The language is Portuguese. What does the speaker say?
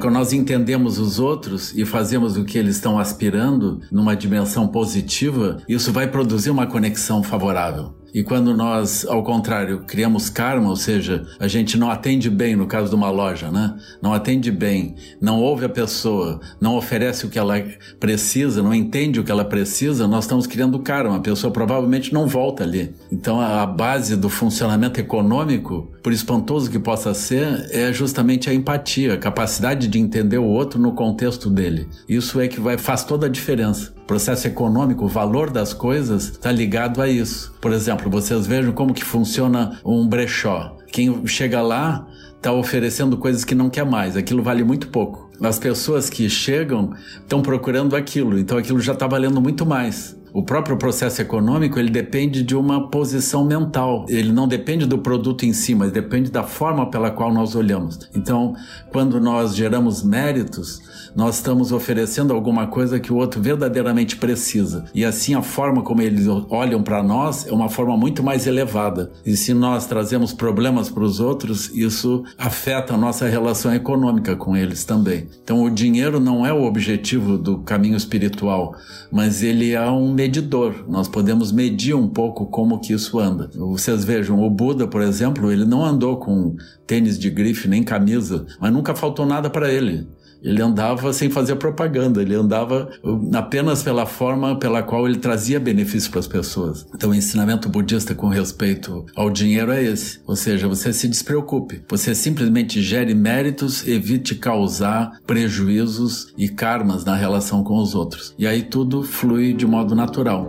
Quando nós entendemos os outros e fazemos o que eles estão aspirando numa dimensão positiva, isso vai produzir uma conexão favorável. E quando nós, ao contrário, criamos karma, ou seja, a gente não atende bem, no caso de uma loja, né? Não atende bem, não ouve a pessoa, não oferece o que ela precisa, não entende o que ela precisa, nós estamos criando karma. A pessoa provavelmente não volta ali. Então a base do funcionamento econômico, por espantoso que possa ser, é justamente a empatia, a capacidade de entender o outro no contexto dele. Isso é que vai, faz toda a diferença. Processo econômico, o valor das coisas está ligado a isso. Por exemplo, vocês vejam como que funciona um brechó. Quem chega lá está oferecendo coisas que não quer mais, aquilo vale muito pouco. As pessoas que chegam estão procurando aquilo, então aquilo já está valendo muito mais. O próprio processo econômico ele depende de uma posição mental. Ele não depende do produto em si, mas depende da forma pela qual nós olhamos. Então, quando nós geramos méritos, nós estamos oferecendo alguma coisa que o outro verdadeiramente precisa. E assim a forma como eles olham para nós é uma forma muito mais elevada. E se nós trazemos problemas para os outros, isso afeta a nossa relação econômica com eles também. Então, o dinheiro não é o objetivo do caminho espiritual, mas ele é um medidor. Nós podemos medir um pouco como que isso anda. Vocês vejam, o Buda, por exemplo, ele não andou com tênis de grife nem camisa, mas nunca faltou nada para ele. Ele andava sem fazer propaganda, ele andava apenas pela forma pela qual ele trazia benefício para as pessoas. Então, o ensinamento budista com respeito ao dinheiro é esse: ou seja, você se despreocupe, você simplesmente gere méritos, evite causar prejuízos e karmas na relação com os outros. E aí tudo flui de modo natural.